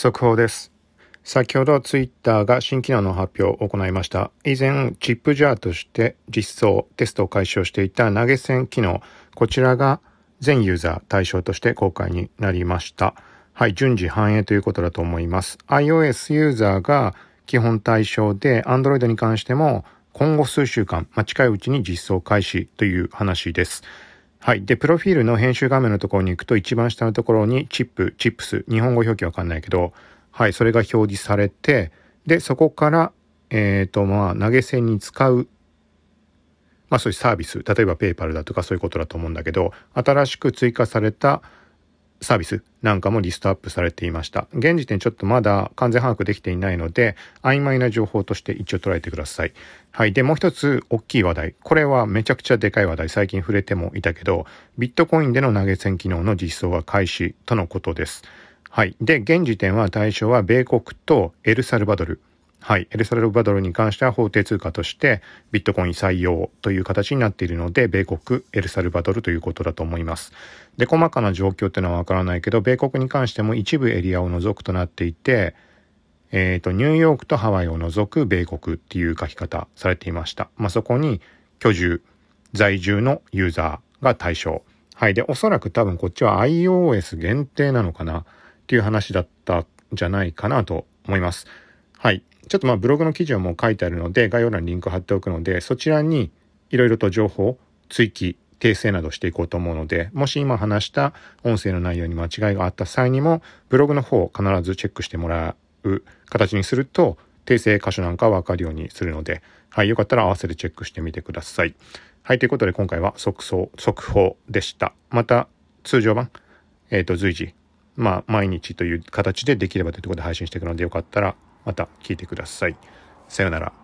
速報です。先ほどツイッターが新機能の発表を行いました。以前、チップジャーとして実装、テストを開始をしていた投げ銭機能、こちらが全ユーザー対象として公開になりました。はい、順次反映ということだと思います。iOS ユーザーが基本対象で、Android に関しても今後数週間、まあ、近いうちに実装開始という話です。はい。で、プロフィールの編集画面のところに行くと一番下のところにチップ、チップス、日本語表記わかんないけど、はい、それが表示されて、で、そこから、えっ、ー、と、まあ、投げ銭に使う、まあそういうサービス、例えば paypal だとかそういうことだと思うんだけど、新しく追加されたサービスなんかもリストアップされていました。現時点ちょっとまだ完全把握できていないので、曖昧な情報として一応捉えてください。はい。で、もう一つ大きい話題。これはめちゃくちゃでかい話題。最近触れてもいたけど、ビットコインでの投げ銭機能の実装が開始とのことです。はい。で、現時点は対象は米国とエルサルバドル。はい。エルサルバドルに関しては法定通貨としてビットコイン採用という形になっているので、米国、エルサルバドルということだと思います。で、細かな状況っていうのはわからないけど、米国に関しても一部エリアを除くとなっていて、えっ、ー、と、ニューヨークとハワイを除く米国っていう書き方されていました。まあ、そこに居住、在住のユーザーが対象。はい。で、おそらく多分こっちは iOS 限定なのかなっていう話だったんじゃないかなと思います。はい。ちょっとまあブログの記事はもう書いてあるので、概要欄にリンク貼っておくので、そちらにいろいろと情報、追記、訂正などしていこうと思うので、もし今話した音声の内容に間違いがあった際にも、ブログの方を必ずチェックしてもらう形にすると、訂正箇所なんかわかるようにするので、はい、よかったら合わせてチェックしてみてください。はい、ということで今回は速報、速報でした。また、通常版、えっ、ー、と、随時、まあ、毎日という形でできればというところで配信していくので、よかったらまた聞いてください。さようなら。